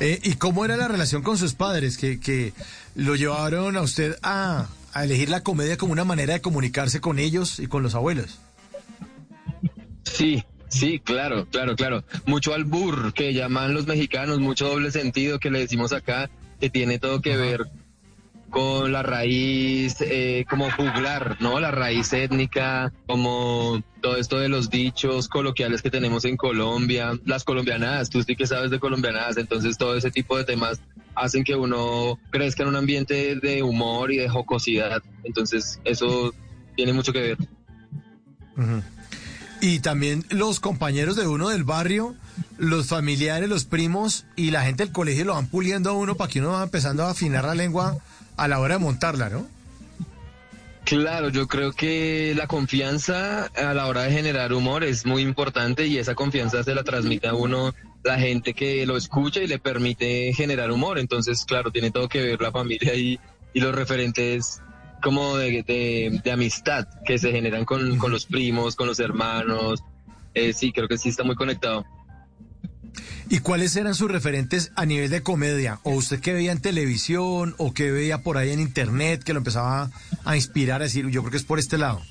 Eh, ¿Y cómo era la relación con sus padres que, que lo llevaron a usted a, a elegir la comedia como una manera de comunicarse con ellos y con los abuelos? Sí, sí, claro, claro, claro. Mucho albur que llaman los mexicanos, mucho doble sentido que le decimos acá, que tiene todo que ver con la raíz eh, como juglar, ¿no? La raíz étnica, como todo esto de los dichos coloquiales que tenemos en Colombia, las colombianadas, tú sí que sabes de colombianadas, entonces todo ese tipo de temas hacen que uno crezca en un ambiente de humor y de jocosidad, entonces eso tiene mucho que ver. Y también los compañeros de uno del barrio, los familiares, los primos y la gente del colegio lo van puliendo a uno para que uno va empezando a afinar la lengua a la hora de montarla, ¿no? Claro, yo creo que la confianza a la hora de generar humor es muy importante y esa confianza se la transmite a uno la gente que lo escucha y le permite generar humor. Entonces, claro, tiene todo que ver la familia y, y los referentes como de, de, amistad que se generan con, con, los primos, con los hermanos. Eh, sí, creo que sí está muy conectado. ¿Y cuáles eran sus referentes a nivel de comedia? ¿O usted que veía en televisión o que veía por ahí en internet que lo empezaba a inspirar a decir, yo creo que es por este lado?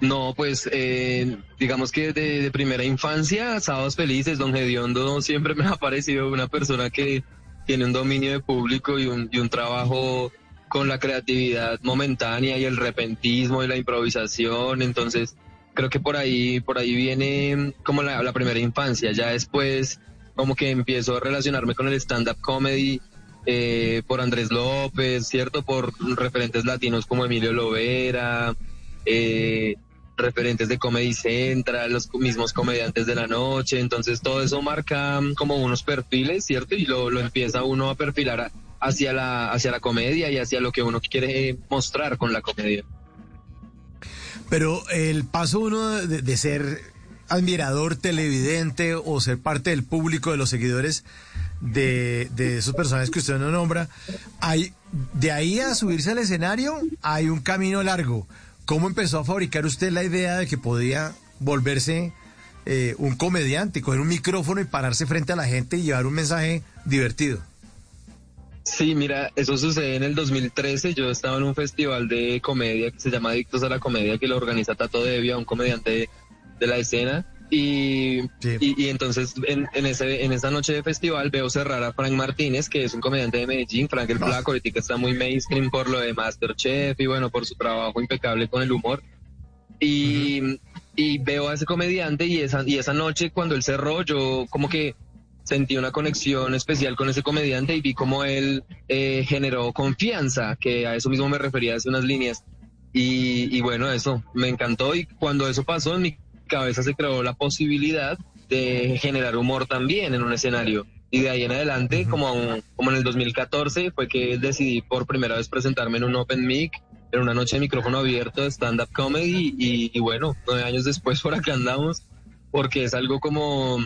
No, pues eh, digamos que de, primera infancia, Sábados Felices, Don Gediondo siempre me ha parecido una persona que tiene un dominio de público y un, y un trabajo con la creatividad momentánea y el repentismo y la improvisación, entonces creo que por ahí, por ahí viene como la, primera infancia, ya después como que empiezo a relacionarme con el stand-up comedy eh, por Andrés López, ¿cierto? Por referentes latinos como Emilio Lovera, eh, referentes de Comedy Central, los mismos comediantes de la noche, entonces todo eso marca como unos perfiles, ¿cierto? Y lo, lo empieza uno a perfilar hacia la, hacia la comedia y hacia lo que uno quiere mostrar con la comedia. Pero el paso uno de, ser admirador televidente o ser parte del público de los seguidores de, de esos personajes que usted no nombra, hay, de ahí a subirse al escenario hay un camino largo. ¿Cómo empezó a fabricar usted la idea de que podía volverse eh, un comediante, coger un micrófono y pararse frente a la gente y llevar un mensaje divertido? Sí, mira, eso sucede en el 2013. Yo estaba en un festival de comedia que se llama Adictos a la Comedia, que lo organiza Tato Devia, un comediante de, la escena. Y, sí. y, y, entonces en, en, ese, en esa noche de festival veo cerrar a Frank Martínez, que es un comediante de Medellín. Frank el Flaco, ahorita está muy mainstream por lo de Masterchef y bueno, por su trabajo impecable con el humor. Y, uh -huh. y veo a ese comediante y esa, y esa noche cuando él cerró, yo como que sentí una conexión especial con ese comediante y vi cómo él eh, generó confianza, que a eso mismo me refería hace unas líneas. Y, y, bueno, eso me encantó y cuando eso pasó en mi cabeza se creó la posibilidad de generar humor también en un escenario. Y de ahí en adelante, como, como en el 2014, fue que decidí por primera vez presentarme en un Open Mic, en una noche de micrófono abierto de stand-up comedy. Y, y bueno, nueve años después por acá andamos, porque es algo como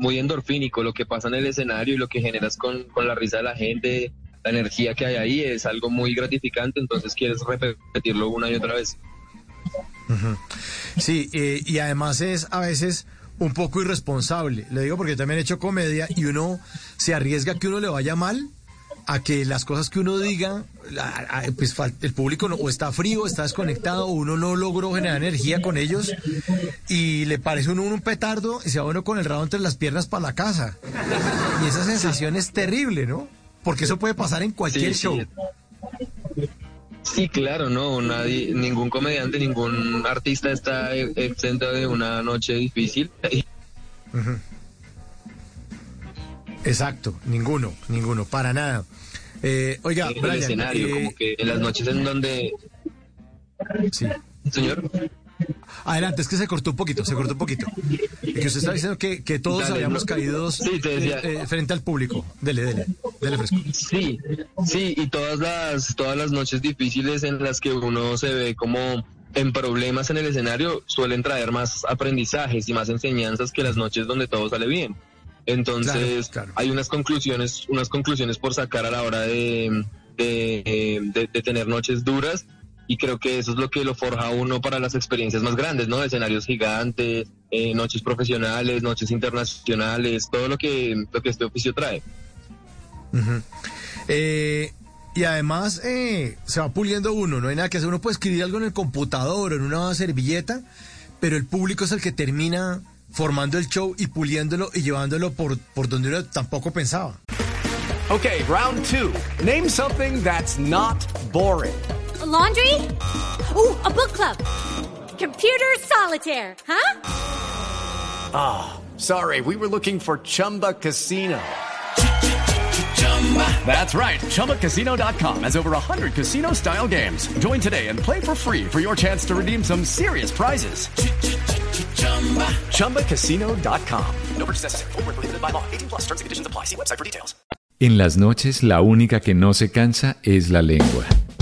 muy endorfínico lo que pasa en el escenario y lo que generas con, con la risa de la gente, la energía que hay ahí es algo muy gratificante, entonces quieres repetirlo una y otra vez. Sí, eh, y además es a veces un poco irresponsable, le digo porque también he hecho comedia y uno se arriesga que uno le vaya mal a que las cosas que uno diga, pues el público no, o está frío, está desconectado, uno no logró generar energía con ellos y le parece uno un petardo y se va uno con el rabo entre las piernas para la casa. Y esa sensación es terrible, ¿no? Porque eso puede pasar en cualquier sí, show. Sí. sí, claro, no, nadie, ningún comediante, ningún artista está exento de una noche difícil. Uh -huh. Exacto, ninguno, ninguno, para nada. Eh, oiga, Brian, el escenario, eh, como que en las noches en donde... Sí. Señor. Adelante, es que se cortó un poquito, se cortó un poquito. Y que usted está diciendo que, que todos Dale, habíamos no. caído Sí, eh, frente al público. Dele, dele, dele fresco. Sí, sí, y todas las, todas las noches difíciles en las que uno se ve como en problemas en el escenario suelen traer más aprendizajes y más enseñanzas que las noches donde todo sale bien. Entonces, Claro, claro. hay unas conclusiones, unas conclusiones por sacar a la hora de, de, de- de tener noches duras y creo que eso es lo que lo forja uno para las experiencias más grandes, ¿no? Escenarios gigantes, eh, noches profesionales, noches internacionales, todo lo que, lo que este oficio trae. Eh, y además eh, se va puliendo uno, no hay nada que hacer. Uno puede escribir algo en el computador o en una servilleta, pero el público es el que termina formando el show y puliéndolo y llevándolo por, por donde uno tampoco pensaba. Okay, round two. Name something that's not boring. A laundry? Ooh, a book club. Computer solitaire, huh? Ah, sorry, we were looking for Chumba Casino. That's right. ChumbaCasino.com has over 100 casino style games. Join today and play for free for your chance to redeem some serious prizes. ChumbaCasino.com. No purchase necessary. Void where prohibited by law. 18 plus terms and conditions apply. See website for details. En las noches la única que no se cansa es la lengua.